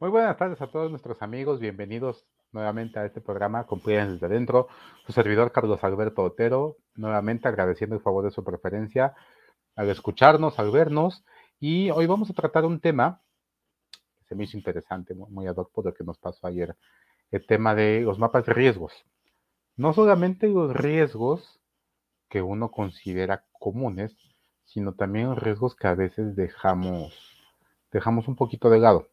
Muy buenas tardes a todos nuestros amigos, bienvenidos nuevamente a este programa Cumplen desde adentro. Su servidor Carlos Alberto Otero, nuevamente agradeciendo el favor de su preferencia al escucharnos, al vernos. Y hoy vamos a tratar un tema que se me hizo interesante, muy ad hoc por lo que nos pasó ayer, el tema de los mapas de riesgos. No solamente los riesgos que uno considera comunes, sino también los riesgos que a veces dejamos, dejamos un poquito de lado.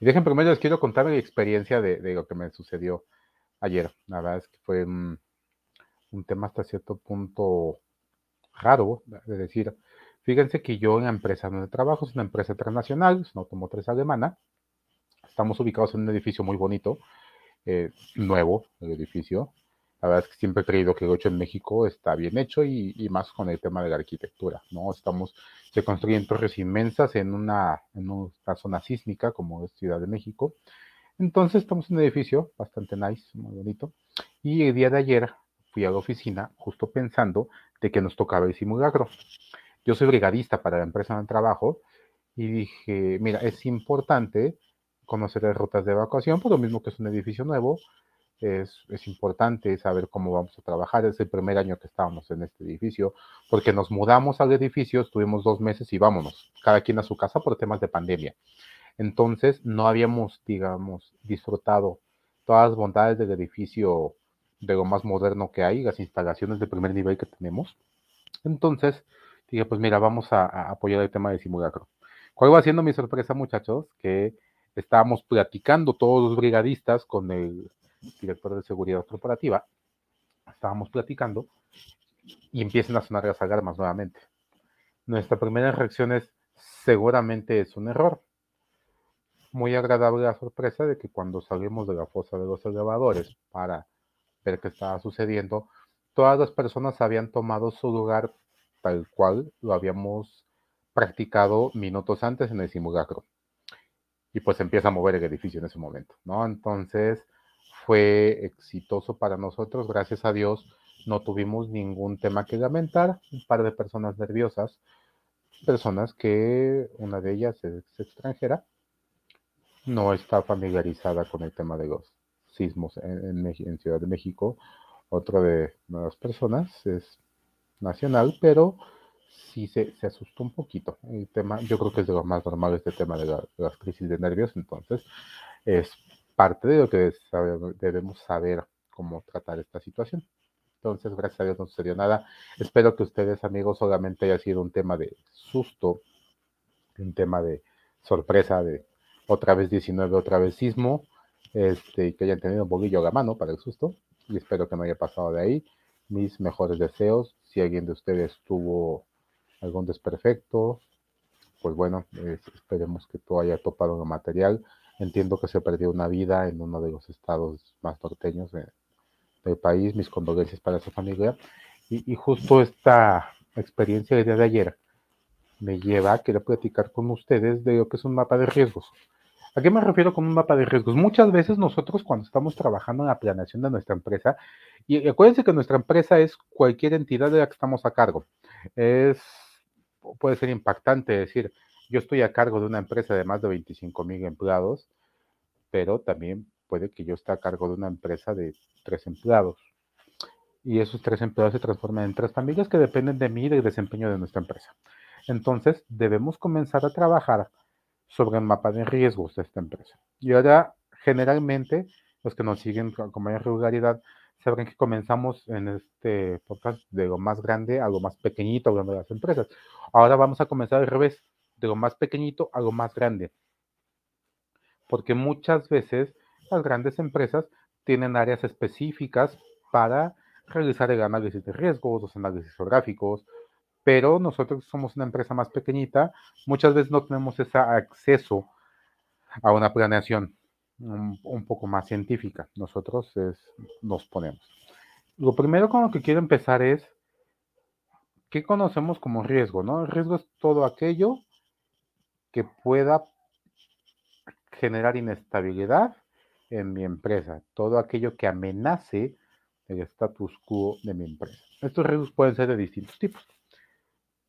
Y dejen primero les quiero contar mi experiencia de, lo que me sucedió ayer. La verdad es que fue un, tema hasta cierto punto raro, de decir, fíjense que yo en la empresa donde trabajo es una empresa transnacional, es una automotriz alemana. Estamos ubicados en un edificio muy bonito, eh, nuevo, el edificio. La verdad es que siempre he creído que el 8 en México está bien hecho y, más con el tema de la arquitectura, ¿no? Estamos, se construyen torres inmensas en una, en una zona sísmica como es Ciudad de México. Entonces estamos en un edificio bastante nice, muy bonito. Y el día de ayer fui a la oficina justo pensando de que nos tocaba el simulacro. Yo soy brigadista para la empresa de trabajo y dije, mira, es importante conocer las rutas de evacuación, por lo mismo que es un edificio nuevo, es, importante saber cómo vamos a trabajar. Es el primer año que estábamos en este edificio, porque nos mudamos al edificio, estuvimos dos meses y vámonos, cada quien a su casa por temas de pandemia. Entonces, no habíamos, digamos, disfrutado todas las bondades del edificio de lo más moderno que hay, las instalaciones de primer nivel que tenemos. Entonces, dije, pues mira, vamos a, a apoyar el tema de simulacro. ¿Cuál va siendo mi sorpresa, muchachos? Que estábamos platicando todos los brigadistas con el director de seguridad corporativa, estábamos platicando y empiezan a sonar las alarmas nuevamente. Nuestra primera reacción es, seguramente es un error. Muy agradable la sorpresa de que cuando salimos de la fosa de los elevadores para ver qué estaba sucediendo, todas las personas habían tomado su lugar tal cual lo habíamos practicado minutos antes en el simulacro. Y pues empieza a mover el edificio en ese momento, ¿no? Entonces, fue exitoso para nosotros, gracias a Dios no tuvimos ningún tema que lamentar, un par de personas nerviosas, personas que una de ellas es extranjera, no está familiarizada con el tema de los sismos en, Ciudad de México, otra de las personas es nacional, pero sí se, asustó un poquito. El tema, yo creo que es de lo más normal este tema de, de las crisis de nervios, entonces es parte de lo que debemos saber cómo tratar esta situación. Entonces, gracias a Dios no sucedió nada. Espero que ustedes, amigos, solamente haya sido un tema de susto, un tema de sorpresa, de otra vez 19, otra vez sismo, este, que hayan tenido un bolillo a la mano para el susto. Y espero que no haya pasado de ahí. Mis mejores deseos. Si alguien de ustedes tuvo algún desperfecto, pues bueno, esperemos que todo haya topado el material Entiendo que se perdió una vida en uno de los estados más norteños del país. Mis condolencias para su familia. Y, justo esta experiencia del día de ayer me lleva a querer platicar con ustedes de lo que es un mapa de riesgos. ¿A qué me refiero con un mapa de riesgos? Muchas veces nosotros cuando estamos trabajando en la planeación de nuestra empresa, y acuérdense que nuestra empresa es cualquier entidad de la que estamos a cargo, es, puede ser impactante decir, yo estoy a cargo de una empresa de más de 25 mil empleados, pero también puede que yo esté a cargo de una empresa de tres empleados. Y esos tres empleados se transforman en tres familias que dependen de mí y del desempeño de nuestra empresa. Entonces, debemos comenzar a trabajar sobre el mapa de riesgos de esta empresa. Y ahora, generalmente, los que nos siguen con mayor regularidad sabrán que comenzamos en este podcast de lo más grande a lo más pequeñito hablando de las empresas. Ahora vamos a comenzar al revés de lo más pequeñito a lo más grande. Porque muchas veces las grandes empresas tienen áreas específicas para realizar el análisis de riesgos, los análisis geográficos, pero nosotros somos una empresa más pequeñita, muchas veces no tenemos ese acceso a una planeación un, poco más científica. Nosotros nos ponemos. Lo primero con lo que quiero empezar es, ¿qué conocemos como riesgo? ¿no? El riesgo es todo aquello que pueda generar inestabilidad en mi empresa, todo aquello que amenace el status quo de mi empresa. Estos riesgos pueden ser de distintos tipos.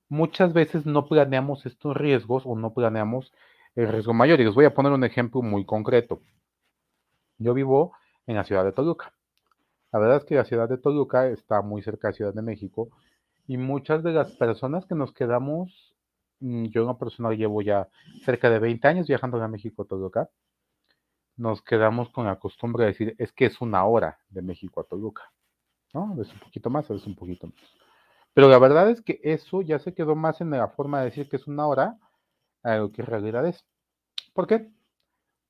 Muchas veces no planeamos estos riesgos o no planeamos el riesgo mayor. Y les voy a poner un ejemplo muy concreto. Yo vivo en la ciudad de Toluca. La verdad es que la ciudad de Toluca está muy cerca de Ciudad de México y muchas de las personas que nos quedamos, mm, yo una persona llevo ya cerca de 20 años viajando a México, Toluca, nos quedamos con la costumbre de decir, es que es una hora de México a Toluca, ¿no? Es un poquito más, es un poquito menos. Pero la verdad es que eso ya se quedó más en la forma de decir que es una hora a lo que en realidad es. ¿Por qué?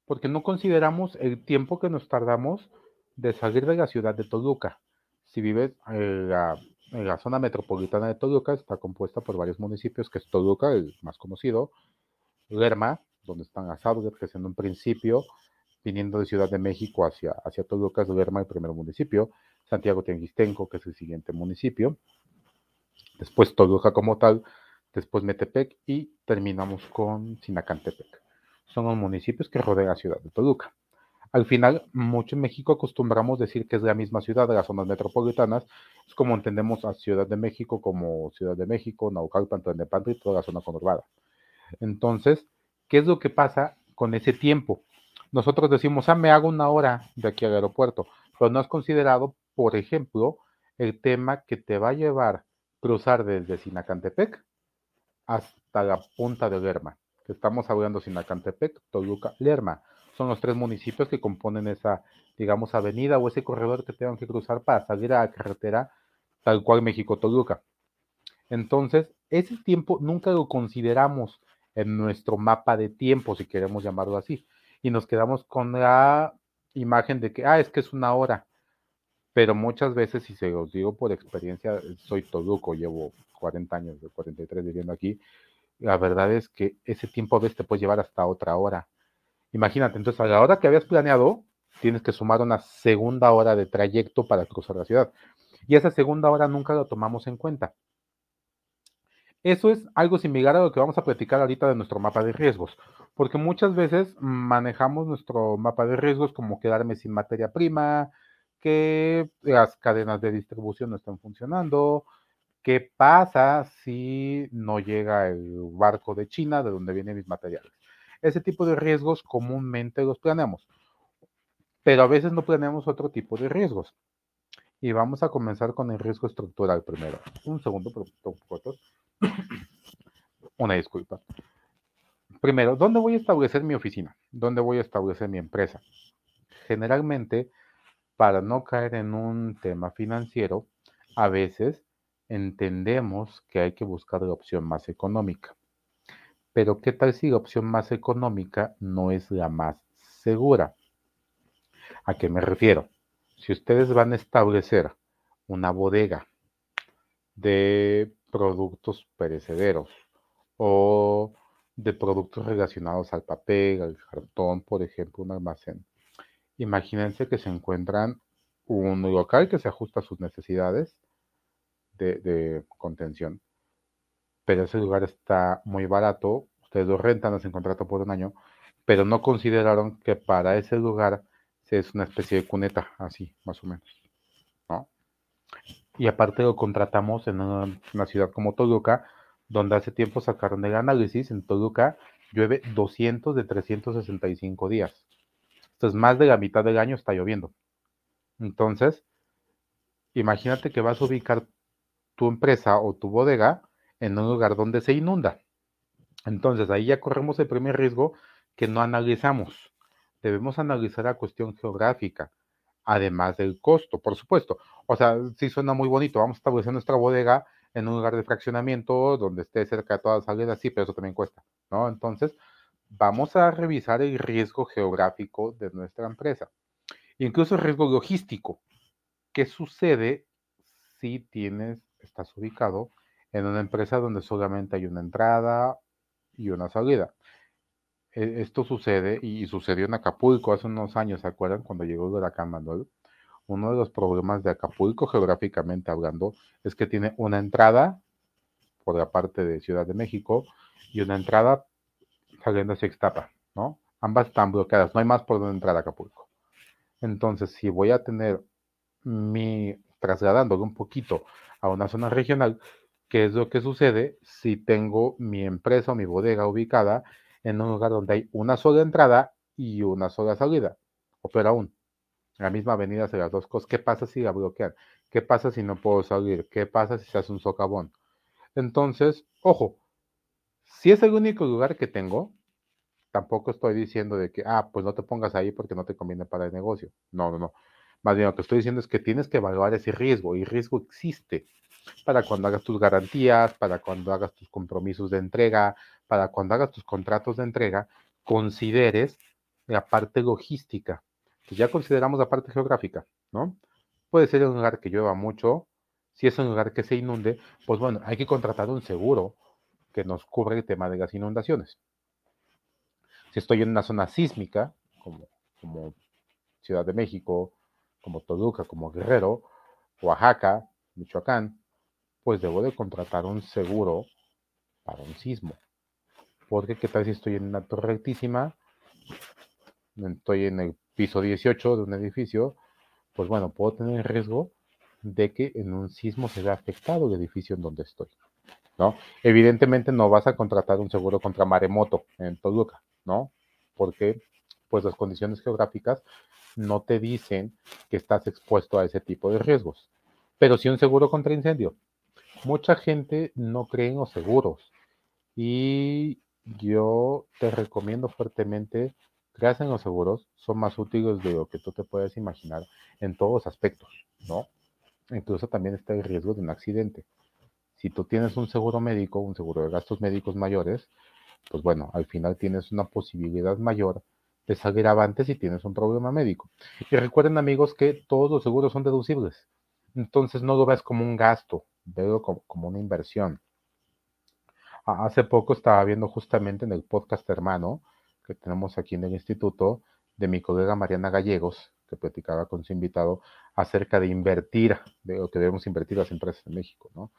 Porque no consideramos el tiempo que nos tardamos de salir de la ciudad de Toluca. Si vives en la, en la zona metropolitana de Toluca, está compuesta por varios municipios, que es Toluca, el más conocido, Lerma, donde están las outlets, que en un principio, viniendo de Ciudad de México hacia, hacia Toluca, es Lerma el primer municipio, Santiago Tianguistenco, que es el siguiente municipio, después Toluca como tal, después Metepec y terminamos con Sinacantepec. Son los municipios que rodean la ciudad de Toluca. Al final, mucho en México acostumbramos decir que es la misma ciudad las zonas metropolitanas. Es como entendemos a Ciudad de México como Ciudad de México, Naucalpan, Tlalnepantla y toda la zona conurbada. Entonces, ¿qué es lo que pasa con ese tiempo? Nosotros decimos, ah, me hago una hora de aquí al aeropuerto, pero no has considerado, por ejemplo, el tema que te va a llevar cruzar desde Sinacantepec hasta la punta de Lerma, que estamos hablando Sinacantepec, Toluca, Lerma son los tres municipios que componen esa, digamos, avenida o ese corredor que tengan que cruzar para salir a la carretera tal cual México-Toluca. Entonces, ese tiempo nunca lo consideramos en nuestro mapa de tiempo, si queremos llamarlo así, y nos quedamos con la imagen de que, ah, es que es una hora, pero muchas veces, si se los digo por experiencia, soy Toluco, llevo 40 años, de 43 viviendo aquí, la verdad es que ese tiempo a veces te puede llevar hasta otra hora. Imagínate, entonces a la hora que habías planeado, tienes que sumar una segunda hora de trayecto para cruzar la ciudad. Y esa segunda hora nunca lo tomamos en cuenta. Eso es algo similar a lo que vamos a platicar ahorita de nuestro mapa de riesgos, porque muchas veces manejamos nuestro mapa de riesgos como quedarme sin materia prima, que las cadenas de distribución no están funcionando, qué pasa si no llega el barco de China de donde vienen mis materiales. Ese tipo de riesgos comúnmente los planeamos, pero a veces no planeamos otro tipo de riesgos. Y vamos a comenzar con el riesgo estructural primero. Un segundo, fotos. Una disculpa. Primero, ¿dónde voy a establecer mi oficina? ¿Dónde voy a establecer mi empresa? Generalmente, para no caer en un tema financiero, a veces entendemos que hay que buscar la opción más económica. Pero ¿qué tal si la opción más económica no es la más segura? ¿A qué me refiero? Si ustedes van a establecer una bodega de productos perecederos o de productos relacionados al papel, al cartón, por ejemplo, un almacén. Imagínense que se encuentran un local que se ajusta a sus necesidades de, de contención pero ese lugar está muy barato, ustedes lo rentan, hacen contrato por un año, pero no consideraron que para ese lugar es una especie de cuneta, así, más o menos, ¿no? Y aparte lo contratamos en una, ciudad como Toluca, donde hace tiempo sacaron el análisis, en Toluca llueve 200 de 365 días. Entonces, más de la mitad del año está lloviendo. Entonces, imagínate que vas a ubicar tu empresa o tu bodega en un lugar donde se inunda. Entonces ahí ya corremos el primer riesgo que no analizamos. Debemos analizar la cuestión geográfica, además del costo, por supuesto. O sea, sí suena muy bonito, vamos a establecer nuestra bodega en un lugar de fraccionamiento donde esté cerca de todas las salidas, sí, pero eso también cuesta, ¿no? Entonces, vamos a revisar el riesgo geográfico de nuestra empresa, incluso el riesgo logístico. ¿Qué sucede si tienes, estás ubicado en una empresa donde solamente hay una entrada y una salida. E, esto sucede y sucedió en Acapulco hace unos años, ¿se acuerdan? Cuando llegó el huracán Manuel. Uno de los problemas de Acapulco, geográficamente hablando, es que tiene una entrada por la parte de Ciudad de México y una entrada saliendo hacia Ixtapa, ¿no? Ambas están bloqueadas, no hay más por donde entrar a Acapulco. Entonces, si voy a tener mi trasladándolo un poquito a una zona regional, ¿Qué es lo que sucede si tengo mi empresa o mi bodega ubicada en un lugar donde hay una sola entrada y una sola salida, o peor aún, la misma avenida hacia las dos cosas. ¿Qué pasa si la bloquean? ¿Qué pasa si no puedo salir? ¿Qué pasa si se hace un socavón? Entonces, ojo, si es el único lugar que tengo, tampoco estoy diciendo de que, ah, pues no te pongas ahí porque no te conviene para el negocio. No, no, no. Más bien lo que estoy diciendo es que tienes que evaluar ese riesgo y riesgo existe para cuando hagas tus garantías, para cuando hagas tus compromisos de entrega, para cuando hagas tus contratos de entrega, consideres la parte logística, que ya consideramos la parte geográfica, ¿no? Puede ser un lugar que llueva mucho, si es un lugar que se inunde, pues bueno, hay que contratar un seguro que nos cubre el tema de las inundaciones. Si estoy en una zona sísmica, como, como Ciudad de México, como Toluca, como Guerrero, Oaxaca, Michoacán, pues debo de contratar un seguro para un sismo. Porque qué tal si estoy en una torre altísima, estoy en el piso 18 de un edificio, pues bueno, puedo tener riesgo de que en un sismo se vea afectado el edificio en donde estoy. ¿no? Evidentemente no vas a contratar un seguro contra maremoto en Toluca, ¿no? Porque pues las condiciones geográficas no te dicen que estás expuesto a ese tipo de riesgos. Pero sí un seguro contra incendio. Mucha gente no cree en los seguros y yo te recomiendo fuertemente creas en los seguros, son más útiles de lo que tú te puedes imaginar en todos los aspectos, ¿no? Incluso también está el riesgo de un accidente. Si tú tienes un seguro médico, un seguro de gastos médicos mayores, pues bueno, al final tienes una posibilidad mayor de salir avante si tienes un problema médico. Y recuerden amigos que todos los seguros son deducibles. Entonces no lo ves como un gasto, veo como, como una inversión. Hace poco estaba viendo justamente en el podcast hermano que tenemos aquí en el instituto de mi colega Mariana Gallegos, que platicaba con su invitado acerca de invertir, de lo que debemos invertir las empresas en México, ¿no?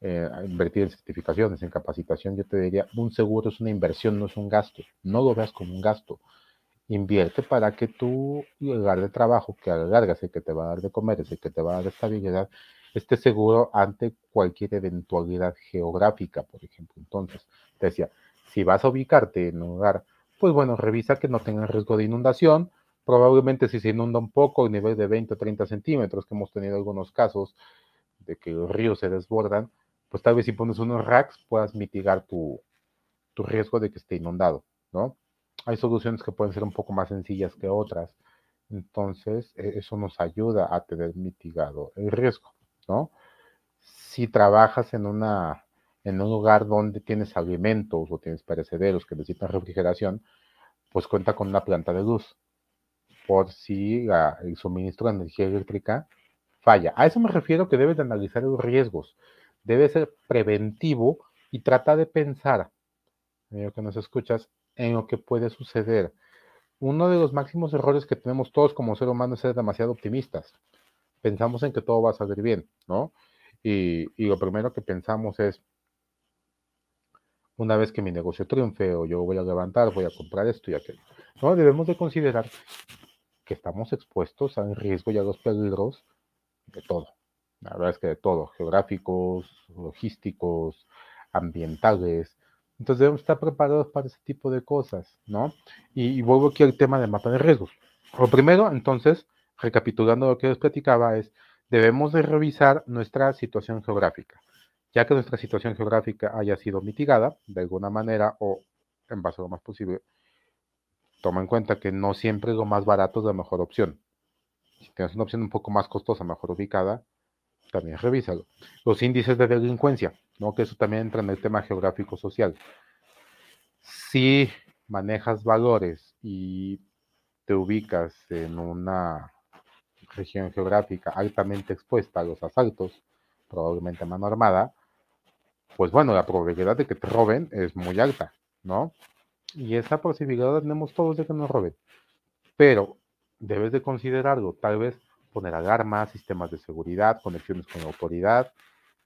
Eh, invertir en certificaciones, en capacitación, yo te diría, un seguro es una inversión, no es un gasto. No lo veas como un gasto. Invierte para que tu lugar de trabajo, que a la larga el que te va a dar de comer, es el que te va a dar estabilidad, esté seguro ante cualquier eventualidad geográfica, por ejemplo. Entonces, te decía, si vas a ubicarte en un lugar, pues bueno, revisa que no tenga riesgo de inundación. Probablemente si se inunda un poco, a nivel de 20 o 30 centímetros, que hemos tenido algunos casos de que los ríos se desbordan, pues tal vez si pones unos racks puedas mitigar tu, riesgo de que esté inundado, ¿no? Hay soluciones que pueden ser un poco más sencillas que otras, entonces e, eso nos ayuda a tener mitigado el riesgo, Si trabajas en una en un lugar donde tienes alimentos o tienes perecederos que necesitan refrigeración, pues cuenta con una planta de luz por si el suministro de energía eléctrica falla. A eso me refiero que debes de analizar los riesgos debe ser preventivo y trata de pensar, amigo que nos escuchas, en lo que puede suceder. Uno de los máximos errores que tenemos todos como ser humanos es ser demasiado optimistas. Pensamos en que todo va a salir bien, ¿no? Y, y lo primero que pensamos es, una vez que mi negocio triunfe o yo voy a levantar, voy a comprar esto y aquello. No, debemos de considerar que estamos expuestos al riesgo y a los peligros de todo. La verdad es que de todo, geográficos, logísticos, ambientales. Entonces debemos estar preparados para ese tipo de cosas, ¿no? Y, vuelvo aquí al tema de mapa de riesgos. Lo primero, entonces, recapitulando lo que les platicaba, es debemos de revisar nuestra situación geográfica. Ya que nuestra situación geográfica haya sido mitigada de alguna manera o en base a lo más posible, toma en cuenta que no siempre lo más barato es la mejor opción. Si tienes una opción un poco más costosa, mejor ubicada, también revísalo. Los índices de delincuencia, ¿no? que eso también entra en el tema geográfico social. Si manejas valores y te ubicas en una región geográfica altamente expuesta a los asaltos, probablemente a mano armada, pues bueno, la probabilidad de que te roben es muy alta, ¿no? Y esa posibilidad tenemos todos de que nos roben. Pero debes de considerarlo, tal vez poner alarmas, sistemas de seguridad, conexiones con la autoridad,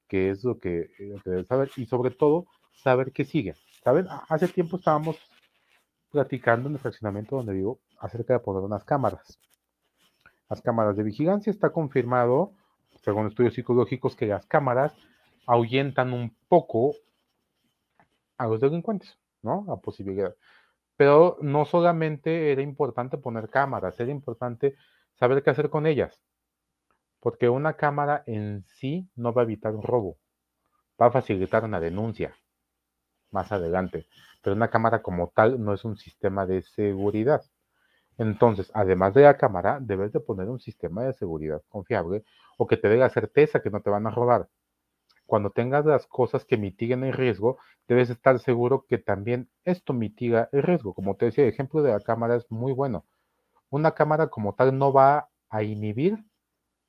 que es lo que, debes saber, y sobre todo, saber qué sigue. ¿Saben? Hace tiempo estábamos platicando en el fraccionamiento donde vivo acerca de poner unas cámaras. Las cámaras de vigilancia está confirmado, según estudios psicológicos, que las cámaras ahuyentan un poco a los delincuentes, ¿no? La posibilidad. Pero no solamente era importante poner cámaras, era importante saber qué hacer con ellas. Porque una cámara en sí no va a evitar un robo, va a facilitar una denuncia más adelante. Pero una cámara como tal no es un sistema de seguridad. Entonces, además de la cámara, debes de poner un sistema de seguridad confiable o que te dé la certeza que no te van a robar. Cuando tengas las cosas que mitiguen el riesgo, debes estar seguro que también esto mitiga el riesgo. Como te decía, el ejemplo de la cámara es muy bueno. Una cámara como tal no va a inhibir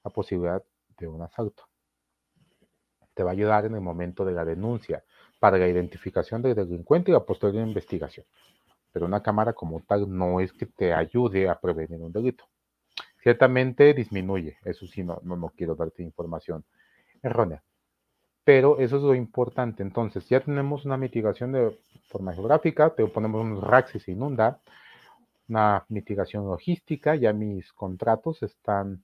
la posibilidad de un asalto. Te va a ayudar en el momento de la denuncia, para la identificación del delincuente y la posterior investigación pero una cámara como tal no es que te ayude a prevenir un delito. Ciertamente disminuye, eso sí, no, no, quiero darte información errónea. Pero eso es lo importante. Entonces, ya tenemos una mitigación de forma geográfica, te ponemos unos racks y se inunda, una mitigación logística, ya mis contratos están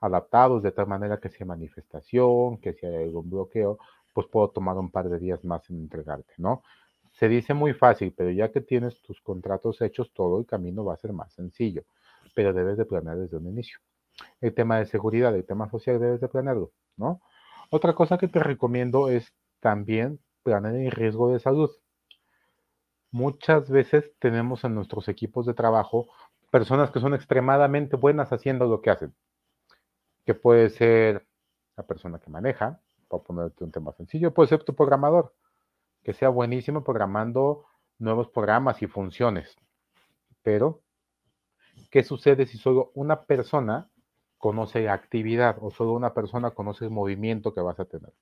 adaptados de tal manera que si hay manifestación, que si hay algún bloqueo, pues puedo tomar un par de días más en entregarte, ¿no? Se dice muy fácil, pero ya que tienes tus contratos hechos, todo el camino va a ser más sencillo, pero debes de planear desde un inicio. El tema de seguridad, el tema social, debes de planearlo, ¿no? Otra cosa que te recomiendo es también planear el riesgo de salud. Muchas veces tenemos en nuestros equipos de trabajo personas que son extremadamente buenas haciendo lo que hacen, que puede ser la persona que maneja, para ponerte un tema sencillo, puede ser tu programador, que sea buenísimo programando nuevos programas y funciones. Pero, ¿qué sucede si solo una persona conoce actividad o solo una persona conoce el movimiento que vas a tener?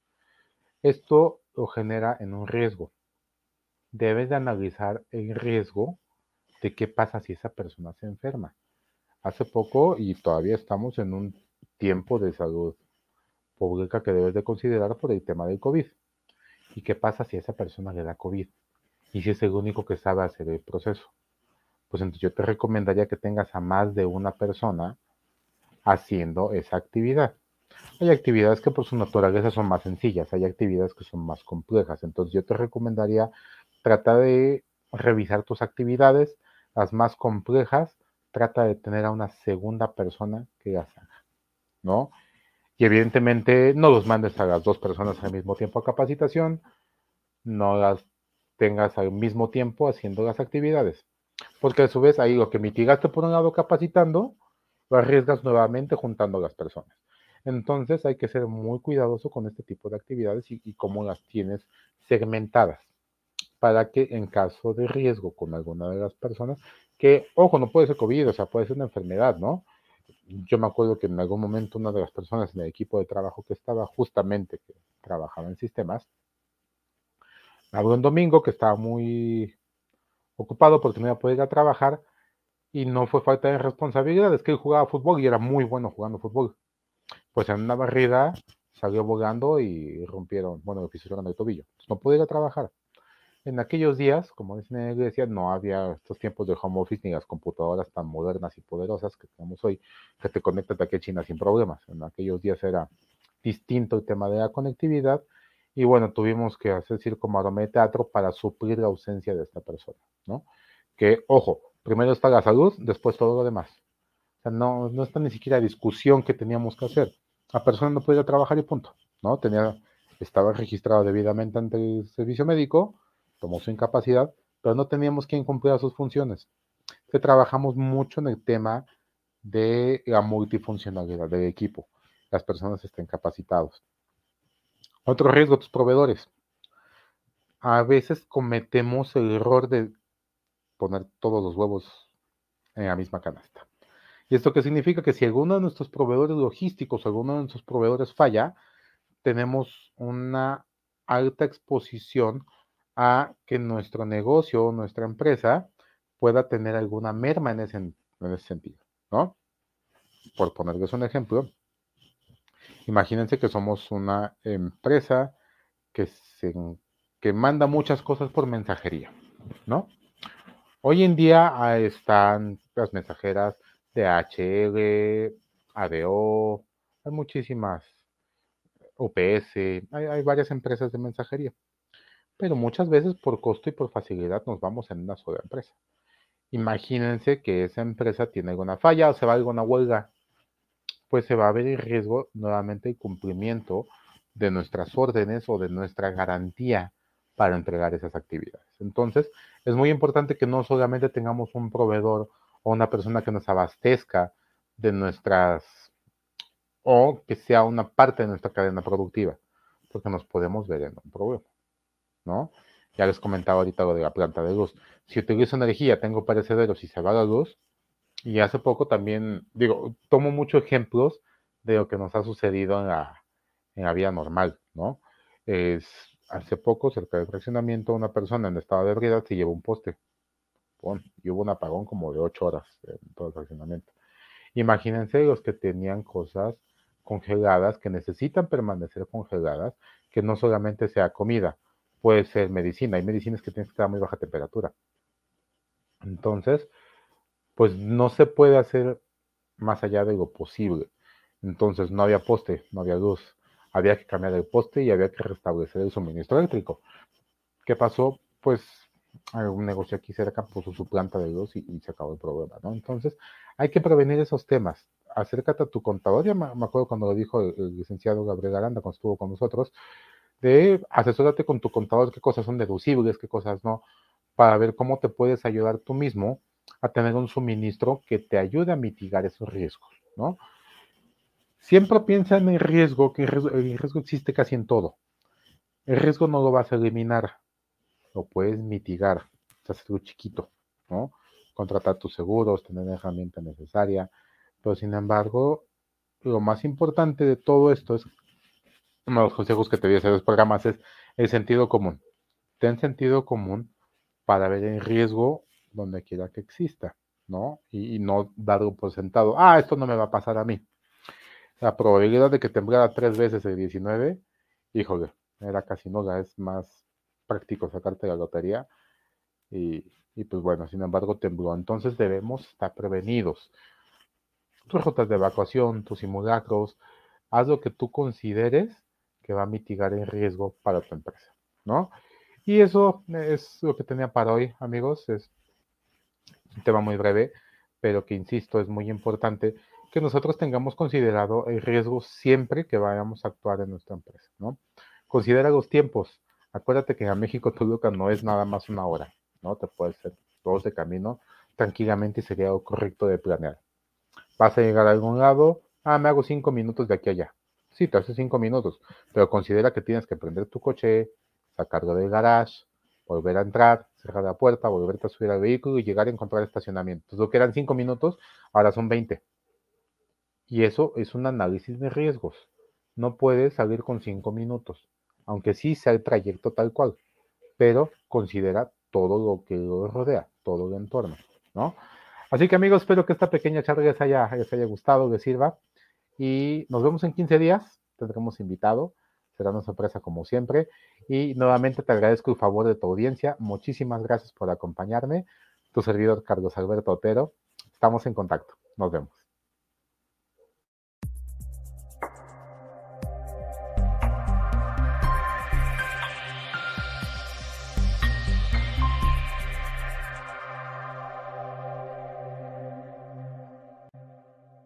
Esto lo genera en un riesgo. Debes de analizar el riesgo de qué pasa si esa persona se enferma. Hace poco, y todavía estamos en un tiempo de salud pública que debes de considerar por el tema del COVID. ¿Y qué pasa si a esa persona le da COVID? Y si es el único que sabe hacer el proceso. Pues entonces yo te recomendaría que tengas a más de una persona haciendo esa actividad. Hay actividades que por su naturaleza son más sencillas, hay actividades que son más complejas. Entonces yo te recomendaría trata de revisar tus actividades, las más complejas, trata de tener a una segunda persona que las haga, ¿no? Y evidentemente no los mandes a las dos personas al mismo tiempo a capacitación, no las tengas al mismo tiempo haciendo las actividades. Porque a su vez ahí lo que mitigaste por un lado capacitando, lo arriesgas nuevamente juntando a las personas. Entonces hay que ser muy cuidadoso con este tipo de actividades y, y cómo las tienes segmentadas para que en caso de riesgo con alguna de las personas, que, ojo, no puede ser COVID, o sea, puede ser una enfermedad, ¿no? Yo me acuerdo que en algún momento una de las personas en el equipo de trabajo que estaba justamente que trabajaba en sistemas, habló un domingo que estaba muy ocupado porque no iba a poder ir a trabajar y no fue falta de responsabilidad, es que él jugaba fútbol y era muy bueno jugando fútbol. Pues en una barrida salió volando y rompieron, bueno, le fisuraron el tobillo. no pude ir a trabajar en aquellos días, como dicen en la iglesia, no había estos tiempos de home office ni las computadoras tan modernas y poderosas que tenemos hoy, que te conectan de aquí a China sin problemas. En aquellos días era distinto el tema de la conectividad y bueno, tuvimos que hacer circo, maroma de teatro para suplir la ausencia de esta persona, ¿no? Que, ojo, primero está la salud, después todo lo demás. O sea, no, no está ni siquiera discusión que teníamos que hacer. La persona no podía trabajar y punto, ¿no? Tenía, estaba registrado debidamente ante el servicio médico, tomó su incapacidad, pero no teníamos quien cumpliera sus funciones. Que trabajamos mucho en el tema de la multifuncionalidad del equipo. Las personas estén capacitados. Otro riesgo, tus proveedores. A veces cometemos el error de poner todos los huevos en la misma canasta. ¿Y esto qué significa? Que si alguno de nuestros proveedores logísticos, alguno de nuestros proveedores falla, tenemos una alta exposición a que nuestro negocio o nuestra empresa pueda tener alguna merma en ese, en ese sentido, ¿no? Por ponerles un ejemplo, imagínense que somos una empresa que, se, que manda muchas cosas por mensajería, ¿no? Hoy en día ah, están las mensajeras DHL, ADO, hay muchísimas, UPS, hay varias empresas de mensajería. Pero muchas veces por costo y por facilidad nos vamos en una sola empresa. Imagínense que esa empresa tiene alguna falla o se va a alguna huelga, pues se va a ver en riesgo nuevamente el cumplimiento de nuestras órdenes o de nuestra garantía para entregar esas actividades. Entonces, es muy importante que no solamente tengamos un proveedor o una persona que nos abastezca de nuestras, o que sea una parte de nuestra cadena productiva, porque nos podemos ver en un problema, ¿no? Ya les comentaba ahorita lo de la planta de luz. Si utilizo energía, tengo perecederos y se va la luz, y hace poco también, digo, tomo muchos ejemplos de lo que nos ha sucedido en la, en la vida normal, ¿no? Es, hace poco, cerca del fraccionamiento, una persona en estado de ebriedad se llevó un poste. y hubo un apagón como de ocho horas en todo el fraccionamiento. Imagínense los que tenían cosas congeladas, que necesitan permanecer congeladas, que no solamente sea comida, puede ser medicina. Hay medicinas que tienen que estar a muy baja temperatura. Entonces, pues no se puede hacer más allá de lo posible. Entonces no había poste, no había luz. Había que cambiar el poste y había que restablecer el suministro eléctrico. ¿Qué pasó? Pues un negocio aquí cerca puso su planta de luz y, se acabó el problema, ¿no? Entonces hay que prevenir esos temas. Acércate a tu contador. Ya me, acuerdo cuando lo dijo el, licenciado Gabriel Aranda cuando estuvo con nosotros, de asesórate con tu contador qué cosas son deducibles, qué cosas no, para ver cómo te puedes ayudar tú mismo a tener un suministro que te ayude a mitigar esos riesgos, ¿no? Siempre piensa en el riesgo, que el riesgo, existe casi en todo. El riesgo no lo vas a eliminar, lo puedes mitigar, hacerlo chiquito, ¿no? Contratar tus seguros, tener la herramienta necesaria, pero sin embargo, lo más importante de todo esto es, uno de los consejos que te di hacer los programas es el sentido común. Ten sentido común para ver el riesgo donde quiera que exista, ¿no? Y, no darlo por sentado, ah, esto no me va a pasar a mí. La probabilidad de que temblara tres veces el 19, híjole, era casi nula, es más práctico sacarte la lotería. Y, y pues bueno, sin embargo tembló. Entonces debemos estar prevenidos. Tus rutas de evacuación, tus simulacros, haz lo que tú consideres que va a mitigar el riesgo para tu empresa, ¿no? Y eso es lo que tenía para hoy, amigos. Es un tema muy breve, pero que insisto, es muy importante que nosotros tengamos considerado el riesgo siempre que vayamos a actuar en nuestra empresa, ¿no? Considera los tiempos. Acuérdate que a México Toluca no es nada más una hora, ¿no? Te puede ser dos de camino tranquilamente y sería lo correcto de planear. Vas a llegar a algún lado, ah, me hago cinco minutos de aquí a allá. Sí, te hace cinco minutos, pero considera que tienes que prender tu coche, sacarlo del garage, volver a entrar, cerrar la puerta, volverte a subir al vehículo y llegar a encontrar estacionamiento. Entonces, lo que eran cinco minutos, ahora son 20. Y eso es un análisis de riesgos. No puedes salir con cinco minutos, aunque sí sea el trayecto tal cual, pero considera todo lo que lo rodea, todo el entorno, ¿no? Así que amigos, espero que esta pequeña charla les haya, les haya gustado, les sirva. Y nos vemos en 15 días. Tendremos invitado será una sorpresa como siempre. Y nuevamente te agradezco el favor de tu audiencia. Muchísimas gracias por acompañarme. Tu servidor Carlos Alberto Otero. Estamos en contacto. Nos vemos.